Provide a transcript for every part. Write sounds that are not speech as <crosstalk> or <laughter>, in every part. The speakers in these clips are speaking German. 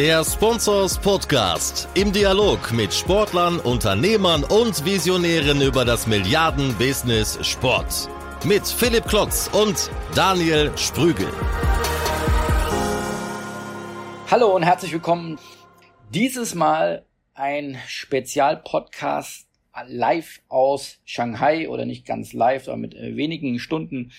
Der Sponsors Podcast im Dialog mit Sportlern, Unternehmern und Visionären über das Milliarden-Business Sport. Mit Philipp Klotz und Daniel Sprügel. Hallo und herzlich willkommen. Dieses Mal ein Spezialpodcast live aus Shanghai oder nicht ganz live, aber mit äh, wenigen Stunden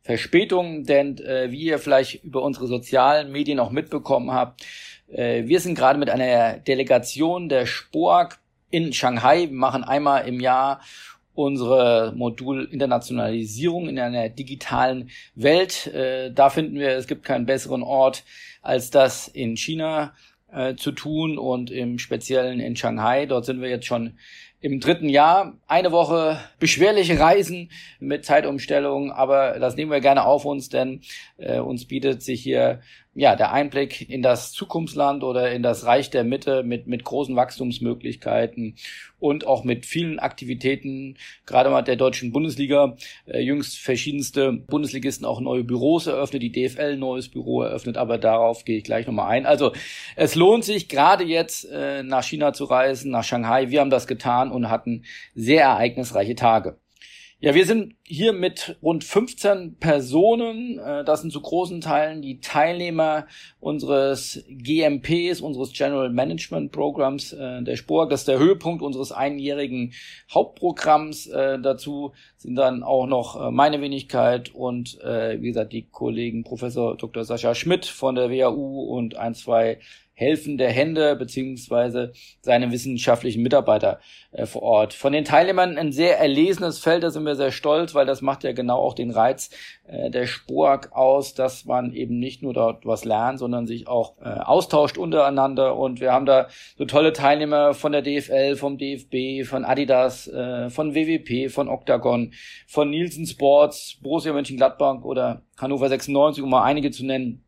Verspätung, denn äh, wie ihr vielleicht über unsere sozialen Medien auch mitbekommen habt, wir sind gerade mit einer Delegation der SPOAG in Shanghai. Wir machen einmal im Jahr unsere Modul-Internationalisierung in einer digitalen Welt. Äh, da finden wir, es gibt keinen besseren Ort, als das in China äh, zu tun und im Speziellen in Shanghai. Dort sind wir jetzt schon im dritten Jahr. Eine Woche beschwerliche Reisen mit Zeitumstellung, aber das nehmen wir gerne auf uns, denn äh, uns bietet sich hier ja, der Einblick in das Zukunftsland oder in das Reich der Mitte mit, mit großen Wachstumsmöglichkeiten und auch mit vielen Aktivitäten, gerade mal der deutschen Bundesliga, äh, jüngst verschiedenste Bundesligisten auch neue Büros eröffnet, die DFL ein neues Büro eröffnet, aber darauf gehe ich gleich nochmal ein. Also es lohnt sich gerade jetzt äh, nach China zu reisen, nach Shanghai. Wir haben das getan und hatten sehr ereignisreiche Tage. Ja, wir sind hier mit rund 15 Personen. Äh, das sind zu großen Teilen die Teilnehmer unseres GMPs, unseres General Management Programs äh, der Spur. Das ist der Höhepunkt unseres einjährigen Hauptprogramms. Äh, dazu sind dann auch noch meine Wenigkeit und wie gesagt die Kollegen Professor Dr. Sascha Schmidt von der WAU und ein, zwei helfende Hände beziehungsweise seine wissenschaftlichen Mitarbeiter äh, vor Ort. Von den Teilnehmern ein sehr erlesenes Feld, da sind wir sehr stolz, weil das macht ja genau auch den Reiz äh, der Spork aus, dass man eben nicht nur dort was lernt, sondern sich auch äh, austauscht untereinander. Und wir haben da so tolle Teilnehmer von der DFL, vom DFB, von Adidas, äh, von WWP, von Octagon, von Nielsen Sports, Borussia Mönchengladbach oder Hannover 96, um mal einige zu nennen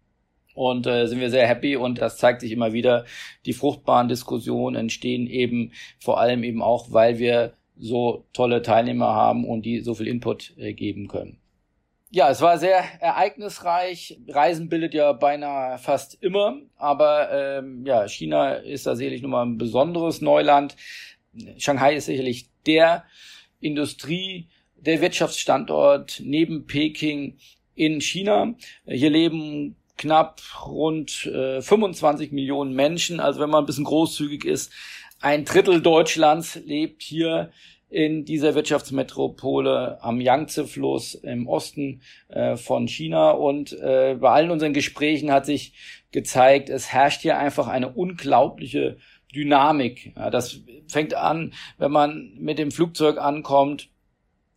und äh, sind wir sehr happy und das zeigt sich immer wieder. Die fruchtbaren Diskussionen entstehen eben vor allem eben auch, weil wir so tolle Teilnehmer haben und die so viel Input äh, geben können. Ja, es war sehr ereignisreich. Reisen bildet ja beinahe fast immer, aber ähm, ja, China ist da sicherlich nochmal ein besonderes Neuland. Shanghai ist sicherlich der Industrie, der Wirtschaftsstandort neben Peking in China. Hier leben knapp rund äh, 25 Millionen Menschen. Also wenn man ein bisschen großzügig ist, ein Drittel Deutschlands lebt hier in dieser Wirtschaftsmetropole am Yangtze-Fluss im Osten äh, von China. Und äh, bei allen unseren Gesprächen hat sich gezeigt, es herrscht hier einfach eine unglaubliche Dynamik. Ja, das fängt an, wenn man mit dem Flugzeug ankommt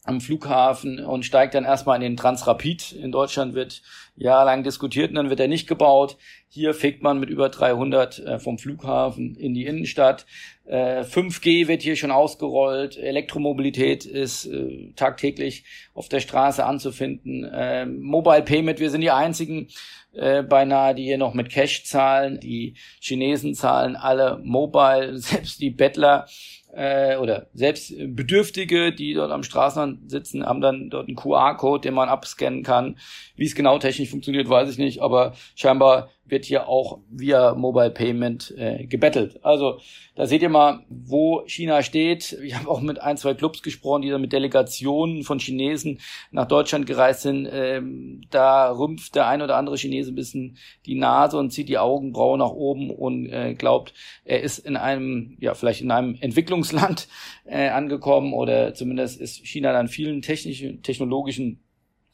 am Flughafen und steigt dann erstmal in den Transrapid. In Deutschland wird jahrelang diskutiert und dann wird er nicht gebaut. Hier fegt man mit über 300 äh, vom Flughafen in die Innenstadt. Äh, 5G wird hier schon ausgerollt. Elektromobilität ist äh, tagtäglich auf der Straße anzufinden. Äh, Mobile Payment, wir sind die einzigen äh, beinahe, die hier noch mit Cash zahlen. Die Chinesen zahlen alle Mobile, <laughs> selbst die Bettler äh, oder selbst Bedürftige, die dort am Straßenrand sitzen, haben dann dort einen QR-Code, den man abscannen kann. Wie es genau technisch funktioniert, weiß ich nicht, aber scheinbar wird hier auch via Mobile Payment äh, gebettelt. Also da seht ihr mal, wo China steht. Ich habe auch mit ein, zwei Clubs gesprochen, die da mit Delegationen von Chinesen nach Deutschland gereist sind. Ähm, da rümpft der ein oder andere Chinese ein bisschen die Nase und zieht die Augenbrauen nach oben und äh, glaubt, er ist in einem, ja, vielleicht in einem Entwicklungsland äh, angekommen oder zumindest ist China dann vielen technischen, technologischen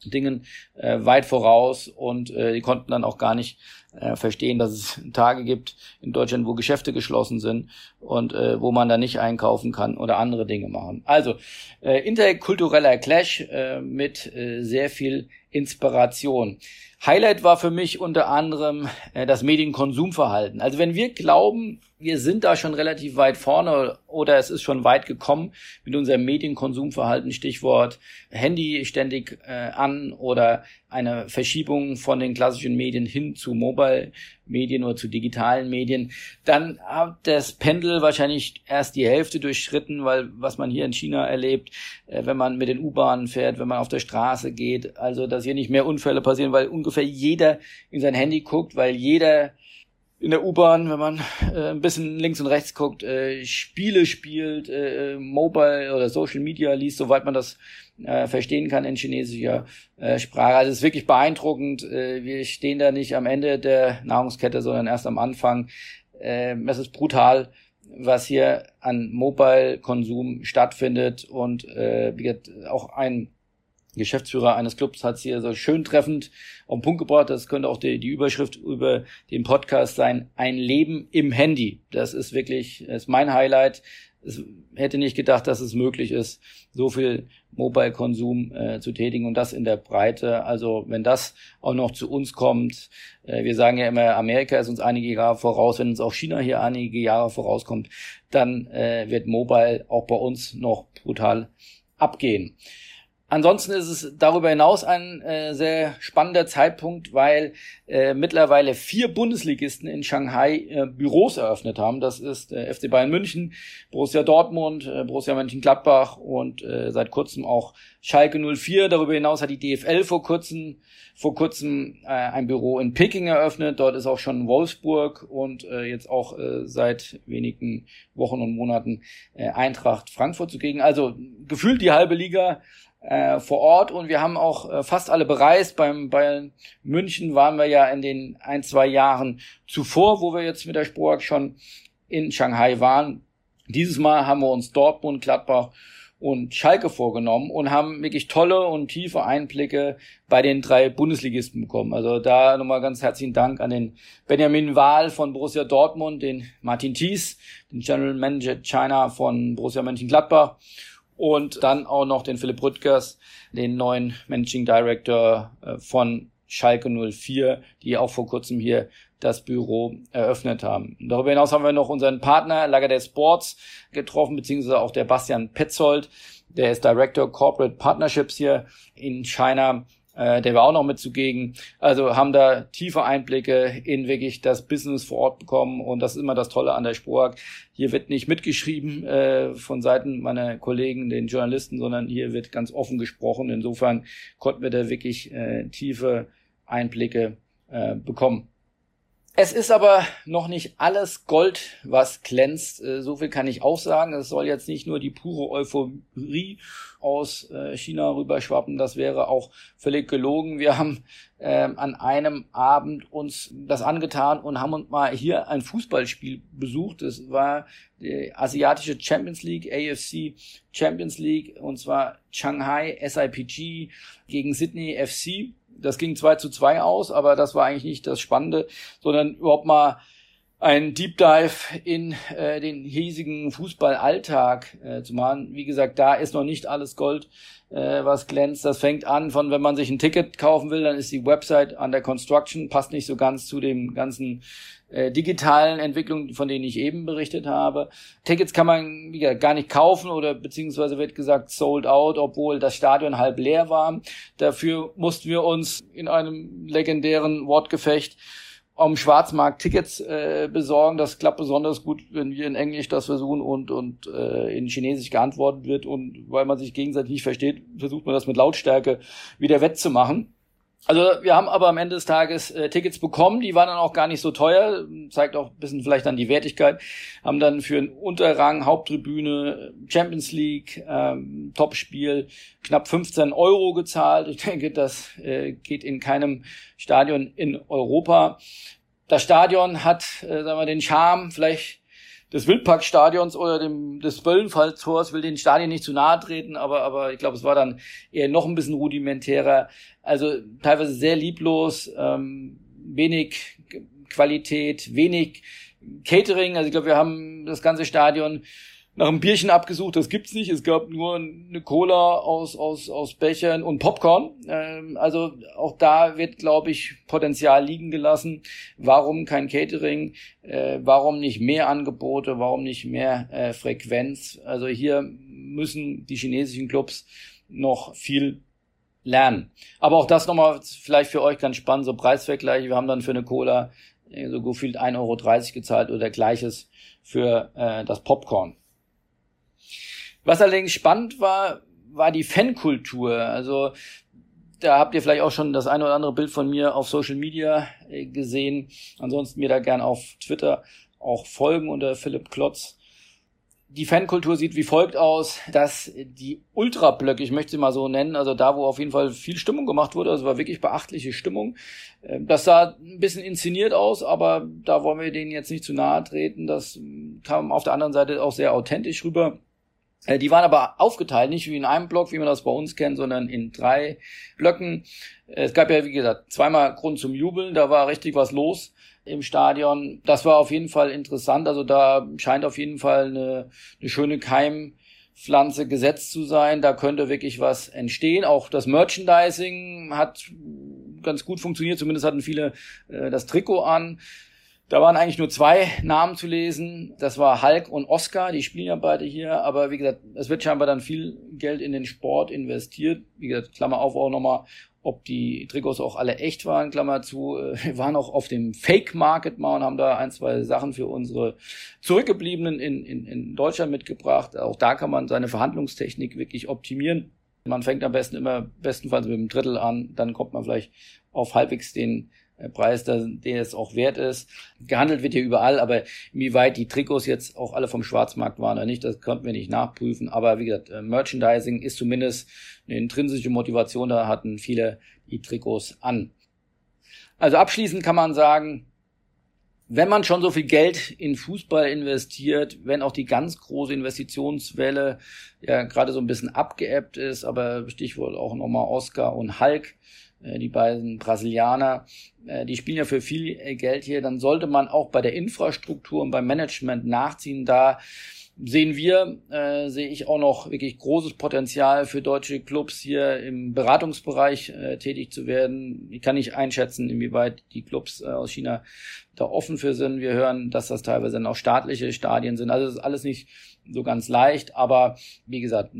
Dingen äh, weit voraus und äh, die konnten dann auch gar nicht äh, verstehen, dass es <laughs> Tage gibt in Deutschland, wo Geschäfte geschlossen sind und äh, wo man da nicht einkaufen kann oder andere Dinge machen. Also äh, interkultureller Clash äh, mit äh, sehr viel Inspiration. Highlight war für mich unter anderem äh, das Medienkonsumverhalten. Also wenn wir glauben, wir sind da schon relativ weit vorne oder es ist schon weit gekommen mit unserem Medienkonsumverhalten, Stichwort Handy ständig äh, an oder eine Verschiebung von den klassischen Medien hin zu Mobile-Medien oder zu digitalen Medien, dann hat das Pendel wahrscheinlich erst die Hälfte durchschritten, weil was man hier in China erlebt, äh, wenn man mit den U-Bahnen fährt, wenn man auf der Straße geht, also dass hier nicht mehr Unfälle passieren, weil ungefähr jeder in sein Handy guckt, weil jeder in der U-Bahn, wenn man äh, ein bisschen links und rechts guckt, äh, Spiele spielt, äh, Mobile oder Social Media liest, soweit man das äh, verstehen kann in chinesischer äh, Sprache. Also es ist wirklich beeindruckend. Äh, wir stehen da nicht am Ende der Nahrungskette, sondern erst am Anfang. Äh, es ist brutal, was hier an Mobile-Konsum stattfindet und äh, wie gesagt, auch ein Geschäftsführer eines Clubs hat es hier so schön treffend auf den Punkt gebracht. Das könnte auch die, die Überschrift über den Podcast sein. Ein Leben im Handy. Das ist wirklich, das ist mein Highlight. Es hätte nicht gedacht, dass es möglich ist, so viel Mobile-Konsum äh, zu tätigen und das in der Breite. Also wenn das auch noch zu uns kommt, äh, wir sagen ja immer, Amerika ist uns einige Jahre voraus, wenn uns auch China hier einige Jahre vorauskommt, dann äh, wird Mobile auch bei uns noch brutal abgehen. Ansonsten ist es darüber hinaus ein äh, sehr spannender Zeitpunkt, weil äh, mittlerweile vier Bundesligisten in Shanghai äh, Büros eröffnet haben. Das ist äh, FC Bayern München, Borussia Dortmund, äh, Borussia Mönchengladbach und äh, seit kurzem auch Schalke 04. Darüber hinaus hat die DFL vor kurzem vor kurzem äh, ein Büro in Peking eröffnet. Dort ist auch schon Wolfsburg und äh, jetzt auch äh, seit wenigen Wochen und Monaten äh, Eintracht Frankfurt zugegen. Also gefühlt die halbe Liga äh, vor Ort und wir haben auch äh, fast alle bereist. Beim bei München waren wir ja in den ein, zwei Jahren zuvor, wo wir jetzt mit der Sporak schon in Shanghai waren. Dieses Mal haben wir uns Dortmund, Gladbach und Schalke vorgenommen und haben wirklich tolle und tiefe Einblicke bei den drei Bundesligisten bekommen. Also da nochmal ganz herzlichen Dank an den Benjamin Wahl von Borussia Dortmund, den Martin Thies, den General Manager China von Borussia Mönchengladbach und dann auch noch den Philipp Rüttgers, den neuen Managing Director äh, von Schalke 04, die auch vor kurzem hier das Büro eröffnet haben. Darüber hinaus haben wir noch unseren Partner Lagardère Sports getroffen, beziehungsweise auch der Bastian Petzold, der ist Director Corporate Partnerships hier in China äh, der war auch noch mit zugegen. Also haben da tiefe Einblicke in wirklich das Business vor Ort bekommen und das ist immer das Tolle an der Spork. Hier wird nicht mitgeschrieben äh, von Seiten meiner Kollegen, den Journalisten, sondern hier wird ganz offen gesprochen. Insofern konnten wir da wirklich äh, tiefe Einblicke äh, bekommen. Es ist aber noch nicht alles Gold, was glänzt. Äh, so viel kann ich auch sagen. Es soll jetzt nicht nur die pure Euphorie aus äh, China rüberschwappen. Das wäre auch völlig gelogen. Wir haben ähm, an einem Abend uns das angetan und haben uns mal hier ein Fußballspiel besucht. Das war die asiatische Champions League, AFC Champions League, und zwar Shanghai SIPG gegen Sydney FC das ging 2 zu 2 aus, aber das war eigentlich nicht das Spannende, sondern überhaupt mal ein Deep Dive in äh, den hiesigen Fußballalltag äh, zu machen. Wie gesagt, da ist noch nicht alles Gold, äh, was glänzt. Das fängt an von, wenn man sich ein Ticket kaufen will, dann ist die Website an der Construction, passt nicht so ganz zu dem ganzen äh, digitalen Entwicklungen, von denen ich eben berichtet habe. Tickets kann man wie gesagt, gar nicht kaufen oder beziehungsweise wird gesagt sold out, obwohl das Stadion halb leer war. Dafür mussten wir uns in einem legendären Wortgefecht am Schwarzmarkt Tickets äh, besorgen. Das klappt besonders gut, wenn wir in Englisch das versuchen und, und äh, in Chinesisch geantwortet wird. Und weil man sich gegenseitig nicht versteht, versucht man das mit Lautstärke wieder wettzumachen. Also wir haben aber am Ende des Tages äh, Tickets bekommen, die waren dann auch gar nicht so teuer, zeigt auch ein bisschen vielleicht dann die Wertigkeit, haben dann für einen Unterrang, Haupttribüne, Champions League, ähm, Topspiel knapp 15 Euro gezahlt. Ich denke, das äh, geht in keinem Stadion in Europa. Das Stadion hat, äh, sagen wir, den Charme, vielleicht des Wildparkstadions oder dem, des Böllenfalltors, will den Stadion nicht zu nahe treten, aber, aber ich glaube, es war dann eher noch ein bisschen rudimentärer. Also teilweise sehr lieblos, ähm, wenig Qualität, wenig Catering. Also ich glaube, wir haben das ganze Stadion nach einem Bierchen abgesucht, das gibt's nicht. Es gab nur eine Cola aus, aus, aus Bechern und Popcorn. Ähm, also auch da wird, glaube ich, Potenzial liegen gelassen. Warum kein Catering? Äh, warum nicht mehr Angebote? Warum nicht mehr äh, Frequenz? Also hier müssen die chinesischen Clubs noch viel lernen. Aber auch das nochmal vielleicht für euch ganz spannend, so Preisvergleich. Wir haben dann für eine Cola äh, so gefühlt 1,30 Euro gezahlt oder gleiches für äh, das Popcorn. Was allerdings spannend war, war die Fankultur. Also Da habt ihr vielleicht auch schon das eine oder andere Bild von mir auf Social Media äh, gesehen. Ansonsten mir da gern auf Twitter auch folgen unter Philipp Klotz. Die Fankultur sieht wie folgt aus, dass die Ultrablöcke, ich möchte sie mal so nennen, also da, wo auf jeden Fall viel Stimmung gemacht wurde, also war wirklich beachtliche Stimmung. Ähm, das sah ein bisschen inszeniert aus, aber da wollen wir denen jetzt nicht zu nahe treten. Das kam auf der anderen Seite auch sehr authentisch rüber. Äh, die waren aber aufgeteilt, nicht wie in einem Block, wie man das bei uns kennt, sondern in drei Blöcken. Äh, es gab ja, wie gesagt, zweimal Grund zum Jubeln, da war richtig was los im Stadion. Das war auf jeden Fall interessant. Also da scheint auf jeden Fall eine, eine schöne Keimpflanze gesetzt zu sein. Da könnte wirklich was entstehen. Auch das Merchandising hat ganz gut funktioniert. Zumindest hatten viele äh, das Trikot an. Da waren eigentlich nur zwei Namen zu lesen. Das war Hulk und Oscar, die spielen ja beide hier. Aber wie gesagt, es wird scheinbar dann viel Geld in den Sport investiert. Wie gesagt, Klammer auf auch nochmal, ob die Trikots auch alle echt waren, Klammer zu. Wir waren auch auf dem Fake-Market mal und haben da ein, zwei Sachen für unsere Zurückgebliebenen in, in, in Deutschland mitgebracht. Auch da kann man seine Verhandlungstechnik wirklich optimieren. Man fängt am besten immer bestenfalls mit einem Drittel an, dann kommt man vielleicht auf halbwegs den äh, Preis, der es auch wert ist. Gehandelt wird hier überall, aber inwieweit die Trikots jetzt auch alle vom Schwarzmarkt waren oder nicht, das konnten wir nicht nachprüfen. Aber wie gesagt, äh, Merchandising ist zumindest eine intrinsische Motivation, da hatten viele die Trikots an. Also abschließend kann man sagen, wenn man schon so viel Geld in Fußball investiert, wenn auch die ganz große Investitionswelle ja gerade so ein bisschen abgeebbt ist, aber Stichwort auch nochmal Oscar und Hulk, äh, die beiden Brasilianer, äh, die spielen ja für viel äh, Geld hier, dann sollte man auch bei der Infrastruktur und beim Management nachziehen. Da sehen wir, äh, sehe ich auch noch wirklich großes Potenzial für deutsche Clubs hier im Beratungsbereich äh, tätig zu werden. Ich kann nicht einschätzen, inwieweit die Clubs äh, aus China da offen für sind. Wir hören, dass das teilweise dann auch staatliche Stadien sind. Also das ist alles nicht so ganz leicht, aber wie gesagt,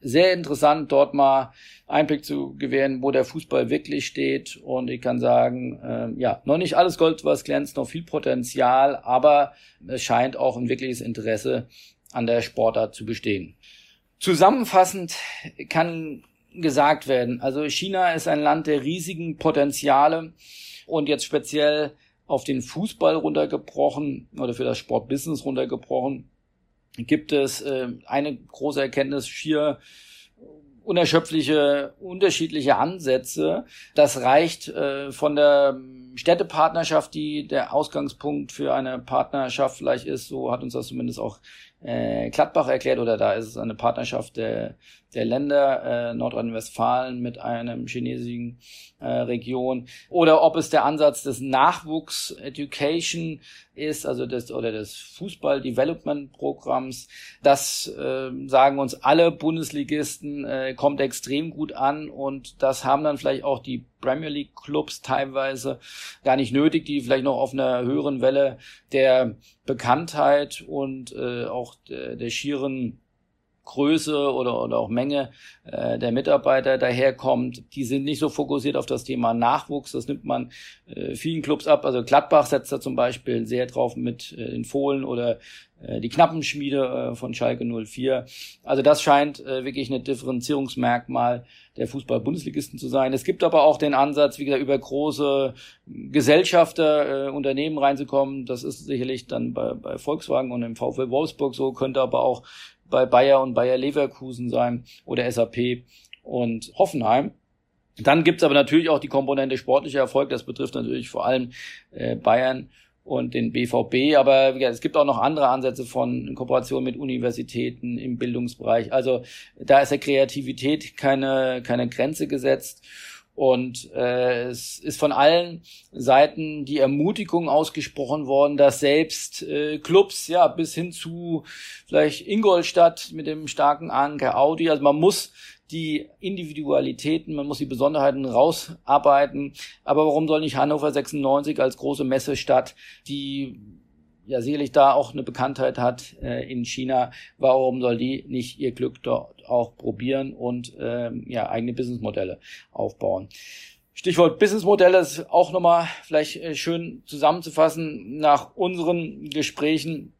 sehr interessant, dort mal Einblick zu gewähren, wo der Fußball wirklich steht. Und ich kann sagen, äh, ja, noch nicht alles Gold, was glänzt, noch viel Potenzial, aber es scheint auch ein wirkliches Interesse an der Sportart zu bestehen. Zusammenfassend kann gesagt werden, also China ist ein Land der riesigen Potenziale und jetzt speziell auf den Fußball runtergebrochen oder für das Sportbusiness runtergebrochen gibt es äh, eine große Erkenntnis, schier unerschöpfliche unterschiedliche Ansätze. Das reicht äh, von der Städtepartnerschaft, die der Ausgangspunkt für eine Partnerschaft vielleicht ist, so hat uns das zumindest auch äh, Gladbach erklärt, oder da ist es eine Partnerschaft der, der Länder äh, Nordrhein-Westfalen mit einem chinesischen äh, Region, oder ob es der Ansatz des Nachwuchs Education ist, also des oder des Fußball Development Programms. Das äh, sagen uns alle Bundesligisten äh, kommt extrem gut an und das haben dann vielleicht auch die Premier League Clubs teilweise gar nicht nötig, die vielleicht noch auf einer höheren Welle der Bekanntheit und äh, auch der, der schieren Größe oder, oder auch Menge äh, der Mitarbeiter daherkommt. Die sind nicht so fokussiert auf das Thema Nachwuchs. Das nimmt man äh, vielen Clubs ab. Also Gladbach setzt da zum Beispiel sehr drauf mit äh, den Fohlen oder äh, die Knappenschmiede äh, von Schalke 04. Also das scheint äh, wirklich ein Differenzierungsmerkmal der Fußball-Bundesligisten zu sein. Es gibt aber auch den Ansatz, wie gesagt, über große Gesellschafter, äh, Unternehmen reinzukommen. Das ist sicherlich dann bei, bei Volkswagen und im VfL Wolfsburg so, könnte aber auch bei Bayer und Bayer Leverkusen sein oder SAP und Hoffenheim. Dann gibt's aber natürlich auch die Komponente sportlicher Erfolg. Das betrifft natürlich vor allem äh, Bayern und den BVB. Aber ja, es gibt auch noch andere Ansätze von Kooperation mit Universitäten im Bildungsbereich. Also da ist der Kreativität keine, keine Grenze gesetzt. Und äh, es ist von allen Seiten die Ermutigung ausgesprochen worden, dass selbst äh, Clubs, ja, bis hin zu vielleicht Ingolstadt mit dem starken Anker Audi, also man muss die Individualitäten, man muss die Besonderheiten rausarbeiten. Aber warum soll nicht Hannover 96 als große Messestadt, die ja sicherlich da auch eine Bekanntheit hat äh, in China, warum soll die nicht ihr Glück dort auch probieren und ähm, ja eigene Businessmodelle aufbauen? Stichwort Businessmodelle ist auch nochmal vielleicht äh, schön zusammenzufassen. Nach unseren Gesprächen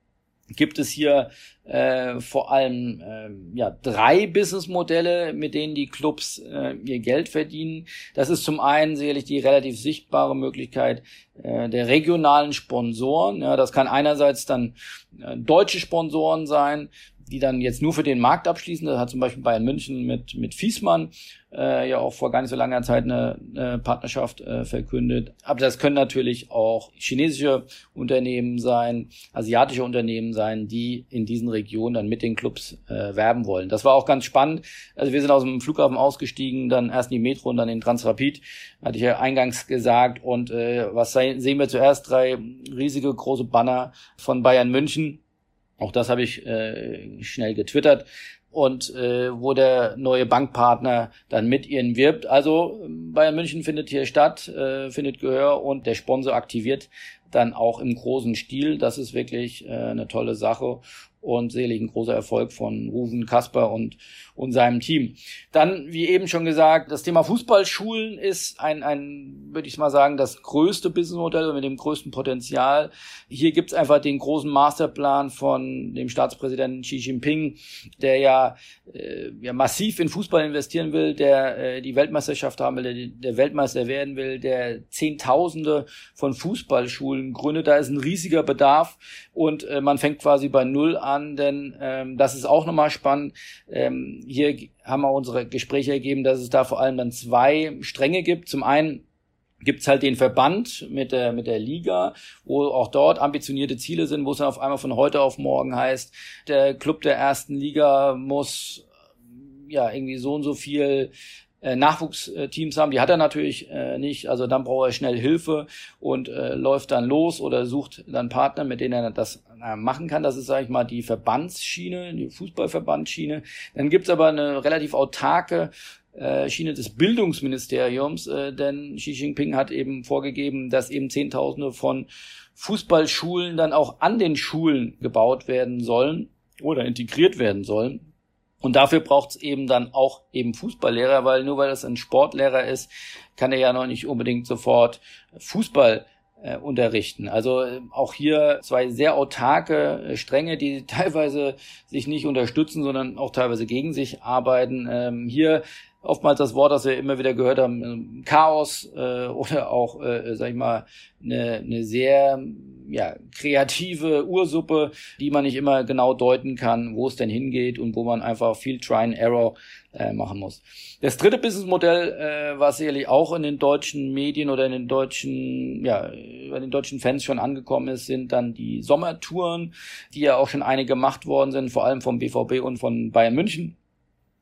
gibt es hier äh, vor allem äh, ja, drei Businessmodelle, mit denen die Clubs äh, ihr Geld verdienen. Das ist zum einen sicherlich die relativ sichtbare Möglichkeit äh, der regionalen Sponsoren. Ja, das kann einerseits dann äh, deutsche Sponsoren sein, die dann jetzt nur für den Markt abschließen. Das hat zum Beispiel Bayern München mit, mit Fiesmann äh, ja auch vor gar nicht so langer Zeit eine, eine Partnerschaft äh, verkündet. Aber das können natürlich auch chinesische Unternehmen sein, asiatische Unternehmen sein, die in diesen Regionen dann mit den Clubs äh, werben wollen. Das war auch ganz spannend. Also wir sind aus dem Flughafen ausgestiegen, dann erst in die Metro und dann in Transrapid, hatte ich ja eingangs gesagt. Und äh, was sehen wir zuerst? Drei riesige große Banner von Bayern München auch das habe ich äh, schnell getwittert und äh, wo der neue Bankpartner dann mit ihnen wirbt. Also Bayern München findet hier statt, äh, findet Gehör und der Sponsor aktiviert dann auch im großen Stil. Das ist wirklich äh, eine tolle Sache und selig ein großer Erfolg von Ruven Kasper und, und seinem Team. Dann, wie eben schon gesagt, das Thema Fußballschulen ist ein, ein würde ich mal sagen, das größte Businessmodell mit dem größten Potenzial. Hier gibt's einfach den großen Masterplan von dem Staatspräsidenten Xi Jinping, der ja, äh, ja massiv in Fußball investieren will, der äh, die Weltmeisterschaft haben will, der, der Weltmeister werden will, der Zehntausende von Fußballschulen gründet. Da ist ein riesiger Bedarf und äh, man fängt quasi bei Null an, denn ähm, das ist auch nochmal spannend. Ähm, hier haben wir unsere Gespräche ergeben, dass es da vor allem dann zwei Stränge gibt. Zum einen gibt's halt den Verband mit der, mit der Liga, wo auch dort ambitionierte Ziele sind, wo es dann auf einmal von heute auf morgen heißt, der Club der ersten Liga muss ja irgendwie so und so viel äh, Nachwuchsteams haben, die hat er natürlich äh, nicht, also dann braucht er schnell Hilfe und äh, läuft dann los oder sucht dann Partner, mit denen er das äh, machen kann. Das ist, sage ich mal, die Verbandsschiene, die Fußballverbandsschiene. Dann gibt's aber eine relativ autarke äh, Schiene des Bildungsministeriums, äh, denn Xi Jinping hat eben vorgegeben, dass eben Zehntausende von Fußballschulen dann auch an den Schulen gebaut werden sollen oder integriert werden sollen. Und dafür braucht es eben dann auch eben Fußballlehrer, weil nur weil das ein Sportlehrer ist, kann er ja noch nicht unbedingt sofort Fußball äh, unterrichten. Also äh, auch hier zwei sehr autarke äh, Stränge, die <laughs> teilweise sich nicht unterstützen, sondern auch teilweise gegen sich arbeiten. Ähm, hier oftmals das Wort, das wir immer wieder gehört haben, ähm, Chaos äh, <laughs> oder auch, äh, sag ich mal, eine, eine sehr ja, kreative Ursuppe, die man nicht immer genau deuten kann, wo es denn hingeht und wo man einfach viel Try and Error äh, machen muss. Das dritte Businessmodell, äh, was sicherlich auch in den deutschen Medien oder in den deutschen, ja, bei den deutschen Fans schon angekommen ist, sind dann die Sommertouren, die ja auch schon einige gemacht worden sind, vor allem vom BVB und von Bayern München.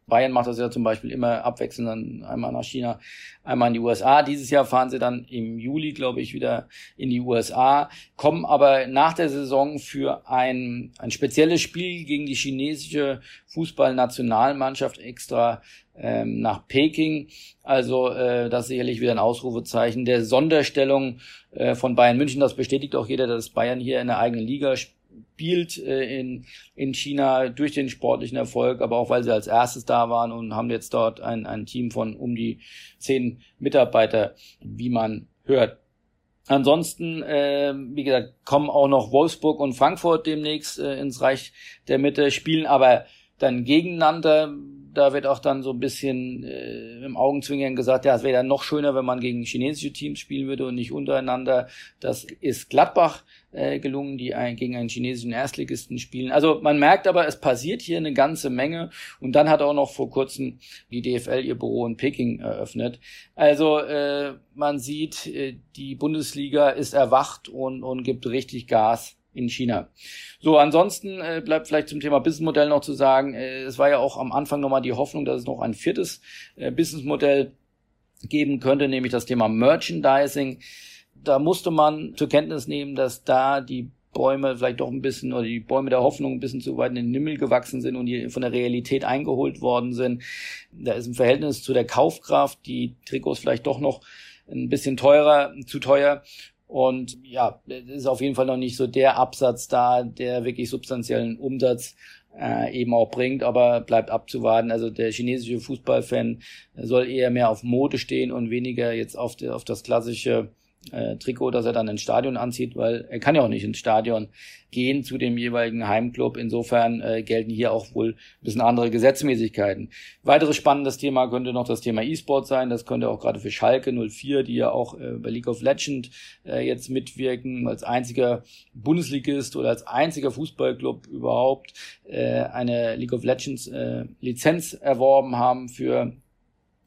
Bayern macht das ja zum Beispiel immer abwechselnd, dann einmal nach China, einmal in die USA. Dieses Jahr fahren sie dann im Juli, glaube ich, wieder in die USA, kommen aber nach der Saison für ein, ein spezielles Spiel gegen die chinesische Fußballnationalmannschaft extra ähm, nach Peking. Also äh, das ist sicherlich wieder ein Ausrufezeichen der Sonderstellung äh, von Bayern München. Das bestätigt auch jeder, dass Bayern hier in der eigenen Liga spielt spielt äh, in, in China durch den sportlichen Erfolg, aber auch weil sie als erstes da waren und haben jetzt dort ein, ein Team von um die zehn Mitarbeiter, wie man hört. Ansonsten, äh, wie gesagt, kommen auch noch Wolfsburg und Frankfurt demnächst äh, ins Reich der Mitte, spielen aber dann gegeneinander da wird auch dann so ein bisschen äh, im Augenzwinkern gesagt, ja, es wäre dann noch schöner, wenn man gegen chinesische Teams spielen würde und nicht untereinander. Das ist Gladbach äh, gelungen, die ein, gegen einen chinesischen Erstligisten spielen. Also man merkt aber, es passiert hier eine ganze Menge. Und dann hat auch noch vor kurzem die DFL ihr Büro in Peking eröffnet. Also äh, man sieht, äh, die Bundesliga ist erwacht und, und gibt richtig Gas in China. So, ansonsten äh, bleibt vielleicht zum Thema Businessmodell noch zu sagen, äh, es war ja auch am Anfang nochmal die Hoffnung, dass es noch ein viertes äh, Businessmodell geben könnte, nämlich das Thema Merchandising. Da musste man zur Kenntnis nehmen, dass da die Bäume vielleicht doch ein bisschen oder die Bäume der Hoffnung ein bisschen zu weit in den Himmel gewachsen sind und die von der Realität eingeholt worden sind. Da ist im Verhältnis zu der Kaufkraft die Trikots vielleicht doch noch ein bisschen teurer, zu teuer und ja, ist auf jeden Fall noch nicht so der Absatz da, der wirklich substanziellen Umsatz äh, eben auch bringt, aber bleibt abzuwarten. Also der chinesische Fußballfan soll eher mehr auf Mode stehen und weniger jetzt auf, die, auf das klassische äh, Trikot, das er dann ins Stadion anzieht, weil er kann ja auch nicht ins Stadion gehen zu dem jeweiligen Heimclub. Insofern äh, gelten hier auch wohl ein bisschen andere Gesetzmäßigkeiten. Weiteres spannendes Thema könnte noch das Thema E-Sport sein. Das könnte auch gerade für Schalke 04, die ja auch äh, bei League of Legends äh, jetzt mitwirken, als einziger Bundesligist oder als einziger Fußballclub überhaupt äh, eine League of Legends äh, Lizenz erworben haben für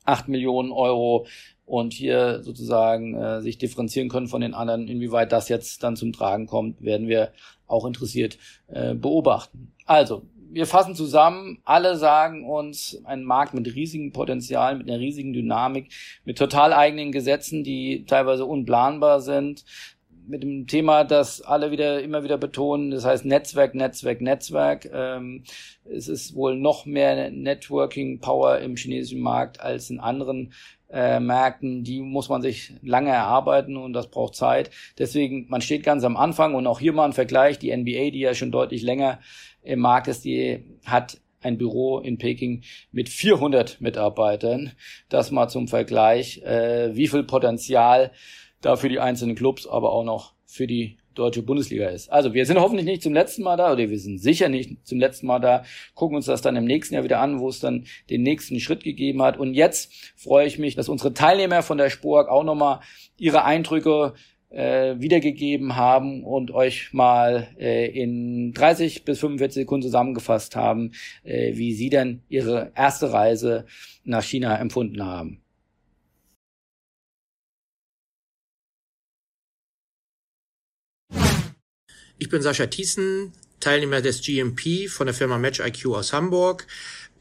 8 Millionen Euro und hier sozusagen äh, sich differenzieren können von den anderen. Inwieweit das jetzt dann zum Tragen kommt, werden wir auch interessiert äh, beobachten. Also, wir fassen zusammen, alle sagen uns, ein Markt mit riesigem Potenzial, mit einer riesigen Dynamik, mit total eigenen Gesetzen, die teilweise unplanbar sind, mit dem Thema, das alle wieder immer wieder betonen, das heißt Netzwerk, Netzwerk, Netzwerk. Ähm, es ist wohl noch mehr Networking Power im chinesischen Markt als in anderen äh, Märkten, die muss man sich lange erarbeiten und das braucht Zeit. Deswegen, man steht ganz am Anfang und auch hier mal ein Vergleich. Die NBA, die ja schon deutlich länger im Markt ist, die hat ein Büro in Peking mit 400 Mitarbeitern. Das mal zum Vergleich, äh, wie viel Potenzial da für die einzelnen Clubs, aber auch noch für die deutsche Bundesliga ist. Also wir sind hoffentlich nicht zum letzten Mal da oder wir sind sicher nicht zum letzten Mal da, gucken uns das dann im nächsten Jahr wieder an, wo es dann den nächsten Schritt gegeben hat. Und jetzt freue ich mich, dass unsere Teilnehmer von der Spork auch nochmal ihre Eindrücke äh, wiedergegeben haben und euch mal äh, in 30 bis 45 Sekunden zusammengefasst haben, äh, wie sie denn ihre erste Reise nach China empfunden haben. Ich bin Sascha Thiessen, Teilnehmer des GMP von der Firma Match IQ aus Hamburg.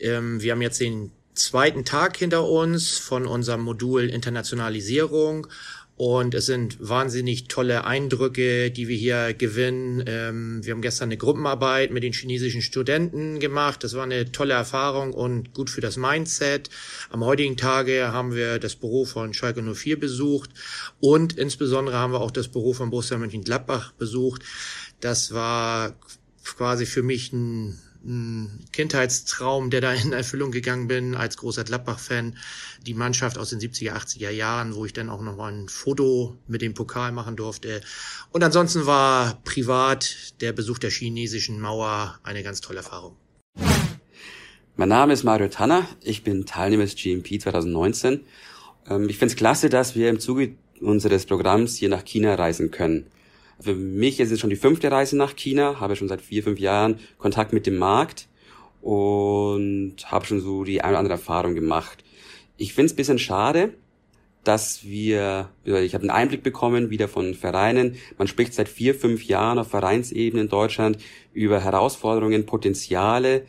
Ähm, wir haben jetzt den zweiten Tag hinter uns von unserem Modul Internationalisierung und es sind wahnsinnig tolle Eindrücke, die wir hier gewinnen. Ähm, wir haben gestern eine Gruppenarbeit mit den chinesischen Studenten gemacht. Das war eine tolle Erfahrung und gut für das Mindset. Am heutigen Tage haben wir das Büro von Schalke 04 besucht und insbesondere haben wir auch das Büro von Borussia Mönchengladbach besucht. Das war quasi für mich ein, ein Kindheitstraum, der da in Erfüllung gegangen bin als großer Gladbach-Fan. Die Mannschaft aus den 70er, 80er Jahren, wo ich dann auch noch mal ein Foto mit dem Pokal machen durfte. Und ansonsten war privat der Besuch der chinesischen Mauer eine ganz tolle Erfahrung. Mein Name ist Mario Tanner. Ich bin Teilnehmer des GMP 2019. Ähm, ich finde es klasse, dass wir im Zuge unseres Programms hier nach China reisen können. Für mich ist es schon die fünfte Reise nach China, habe schon seit vier, fünf Jahren Kontakt mit dem Markt und habe schon so die eine oder andere Erfahrung gemacht. Ich finde es bisschen schade, dass wir, ich habe einen Einblick bekommen wieder von Vereinen. Man spricht seit vier, fünf Jahren auf Vereinsebene in Deutschland über Herausforderungen, Potenziale,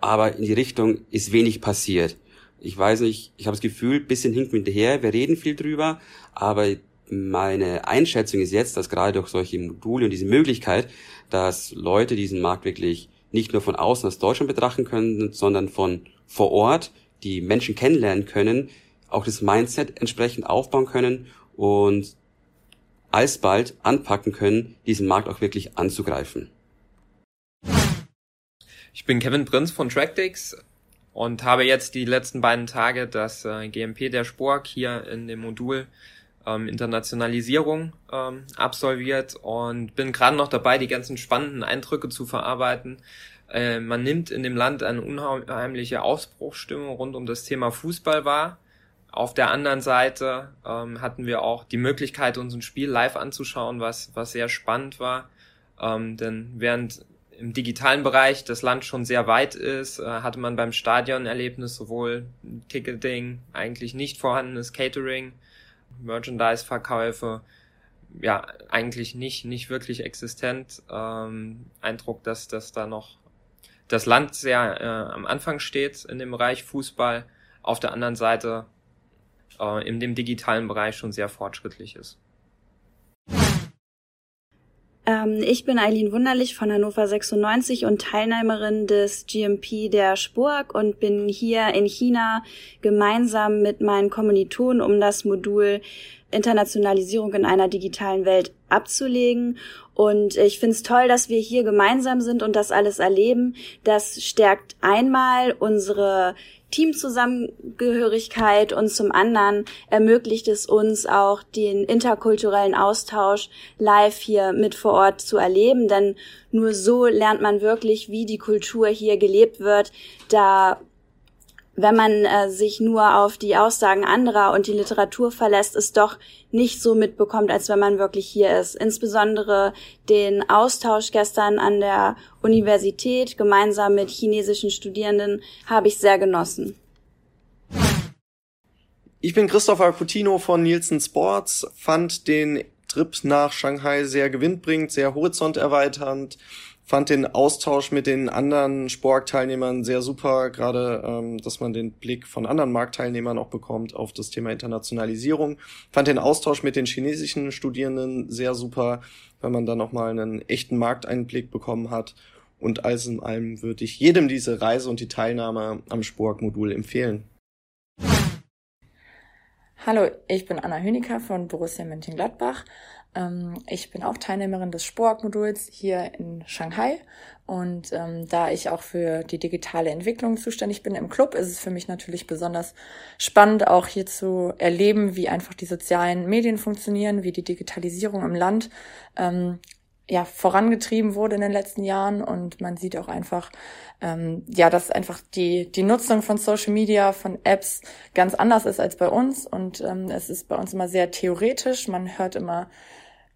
aber in die Richtung ist wenig passiert. Ich weiß nicht, ich habe das Gefühl, bisschen hinkt hinterher, wir reden viel drüber, aber meine Einschätzung ist jetzt, dass gerade durch solche Module und diese Möglichkeit, dass Leute diesen Markt wirklich nicht nur von außen aus Deutschland betrachten können, sondern von vor Ort, die Menschen kennenlernen können, auch das Mindset entsprechend aufbauen können und alsbald anpacken können, diesen Markt auch wirklich anzugreifen. Ich bin Kevin Prinz von Tractics und habe jetzt die letzten beiden Tage das äh, GMP der Spork hier in dem Modul ähm, Internationalisierung ähm, absolviert und bin gerade noch dabei, die ganzen spannenden Eindrücke zu verarbeiten. Äh, man nimmt in dem Land eine unheimliche Ausbruchsstimmung rund um das Thema Fußball wahr. Auf der anderen Seite ähm, hatten wir auch die Möglichkeit, uns ein Spiel live anzuschauen, was, was sehr spannend war. Ähm, denn während im digitalen Bereich das Land schon sehr weit ist, äh, hatte man beim Stadionerlebnis sowohl Ticketing, eigentlich nicht vorhandenes Catering, Merchandise-Verkäufe ja eigentlich nicht nicht wirklich existent. Ähm, Eindruck, dass dass da noch das Land sehr äh, am Anfang steht in dem Bereich Fußball. Auf der anderen Seite äh, in dem digitalen Bereich schon sehr fortschrittlich ist. Ähm, ich bin Eileen Wunderlich von Hannover 96 und Teilnehmerin des GMP der Spurg und bin hier in China gemeinsam mit meinen Kommilitonen, um das Modul Internationalisierung in einer digitalen Welt abzulegen. Und ich finde es toll, dass wir hier gemeinsam sind und das alles erleben. Das stärkt einmal unsere Teamzusammengehörigkeit und zum anderen ermöglicht es uns auch den interkulturellen Austausch live hier mit vor Ort zu erleben, denn nur so lernt man wirklich, wie die Kultur hier gelebt wird, da wenn man äh, sich nur auf die Aussagen anderer und die Literatur verlässt, es doch nicht so mitbekommt, als wenn man wirklich hier ist. Insbesondere den Austausch gestern an der Universität gemeinsam mit chinesischen Studierenden habe ich sehr genossen. Ich bin Christopher Coutinho von Nielsen Sports, fand den Trip nach Shanghai sehr gewinnbringend, sehr horizonterweiternd fand den Austausch mit den anderen Sportteilnehmern sehr super, gerade ähm, dass man den Blick von anderen Marktteilnehmern auch bekommt auf das Thema Internationalisierung. Fand den Austausch mit den chinesischen Studierenden sehr super, weil man dann nochmal einen echten Markteinblick bekommen hat. Und alles in allem würde ich jedem diese Reise und die Teilnahme am Spork-Modul empfehlen. Hallo, ich bin Anna Höniker von Borussia Mönchengladbach ich bin auch Teilnehmerin des Spork-Moduls hier in Shanghai. Und ähm, da ich auch für die digitale Entwicklung zuständig bin im Club, ist es für mich natürlich besonders spannend, auch hier zu erleben, wie einfach die sozialen Medien funktionieren, wie die Digitalisierung im Land ähm, ja vorangetrieben wurde in den letzten Jahren. Und man sieht auch einfach ähm, ja dass einfach die die Nutzung von Social Media von Apps ganz anders ist als bei uns. Und ähm, es ist bei uns immer sehr theoretisch. Man hört immer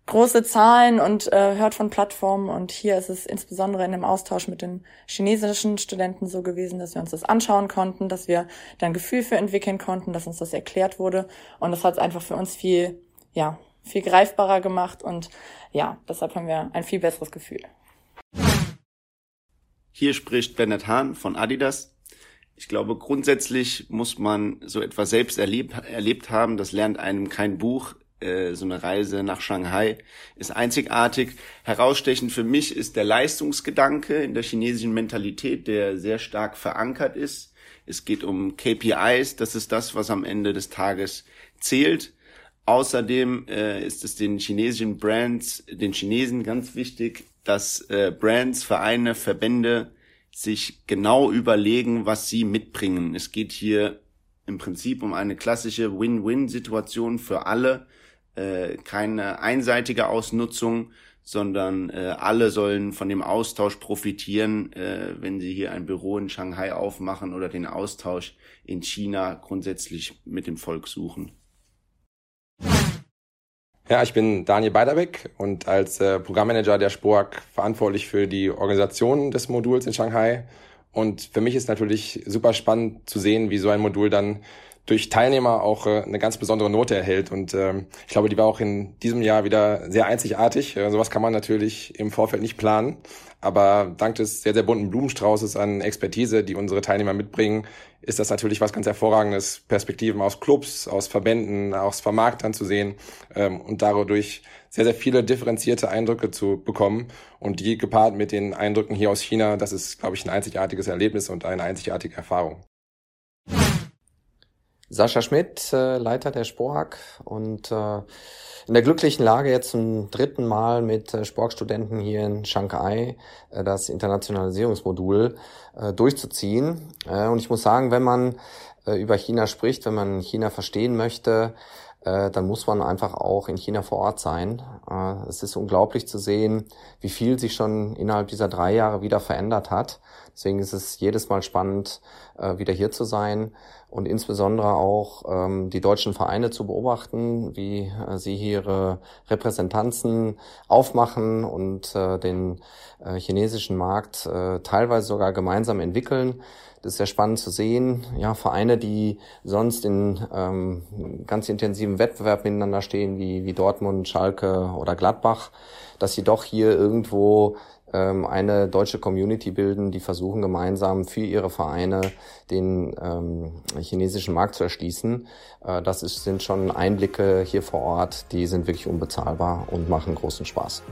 große Zahlen und äh, hört von Plattformen. Und hier ist es insbesondere in dem Austausch mit den chinesischen Studenten so gewesen, dass wir uns das anschauen konnten, dass wir dann Gefühl für entwickeln konnten, dass uns das erklärt wurde. Und das hat es einfach für uns viel, ja, viel greifbarer gemacht. Und ja, deshalb haben wir ein viel besseres Gefühl. Hier spricht Bernhard Hahn von Adidas. Ich glaube, grundsätzlich muss man so etwas selbst erlebt, erlebt haben. Das lernt einem kein Buch äh, so eine Reise nach Shanghai ist einzigartig. Herausstechend für mich ist der Leistungsgedanke in der chinesischen Mentalität, der sehr stark verankert ist. Es geht um KPIs, das ist das, was am Ende des Tages zählt. Außerdem äh, ist es den chinesischen Brands, den Chinesen ganz wichtig, dass äh, Brands, Vereine, Verbände sich genau überlegen, was sie mitbringen. Es geht hier im Prinzip um eine klassische Win-Win-Situation für alle äh, keine einseitige Ausnutzung, sondern äh, alle sollen von dem Austausch profitieren, äh, wenn sie hier ein Büro in Shanghai aufmachen oder den Austausch in China grundsätzlich mit dem Volk suchen. Ja, ich bin Daniel Beiderbeck und als äh, Programmmanager der Spork verantwortlich für die Organisation des Moduls in Shanghai. Und für mich ist natürlich super spannend zu sehen, wie so ein Modul dann durch Teilnehmer auch äh, eine ganz besondere Note erhält. Und ähm, ich glaube, die war auch in diesem Jahr wieder sehr einzigartig. Äh, sowas kann man natürlich im Vorfeld nicht planen. Aber dank des sehr, sehr bunten Blumenstraußes an Expertise, die unsere Teilnehmer mitbringen, ist das natürlich was ganz Hervorragendes, Perspektiven aus Clubs, aus Verbänden, aus Vermarktern zu sehen ähm, und dadurch sehr, sehr viele differenzierte Eindrücke zu bekommen. Und die gepaart mit den Eindrücken hier aus China, das ist, glaube ich, ein einzigartiges Erlebnis und eine einzigartige Erfahrung. Sascha Schmidt, äh, Leiter der Spork und äh, in der glücklichen Lage jetzt zum dritten Mal mit äh, Sporkstudenten hier in Shanghai äh, das Internationalisierungsmodul durchzuziehen. Und ich muss sagen, wenn man über China spricht, wenn man China verstehen möchte, äh, dann muss man einfach auch in China vor Ort sein. Äh, es ist unglaublich zu sehen, wie viel sich schon innerhalb dieser drei Jahre wieder verändert hat. Deswegen ist es jedes Mal spannend, äh, wieder hier zu sein und insbesondere auch ähm, die deutschen Vereine zu beobachten, wie äh, sie ihre Repräsentanzen aufmachen und den chinesischen Markt teilweise sogar gemeinsam entwickeln. Das ist sehr spannend zu sehen. Ja, Vereine, die sonst in ähm, ganz intensiven Wettbewerb miteinander stehen, wie, wie Dortmund, Schalke oder Gladbach, dass sie doch hier irgendwo ähm, eine deutsche Community bilden, die versuchen gemeinsam für ihre Vereine den ähm, chinesischen Markt zu erschließen. Äh, das ist, sind schon Einblicke hier vor Ort, die sind wirklich unbezahlbar und machen großen Spaß.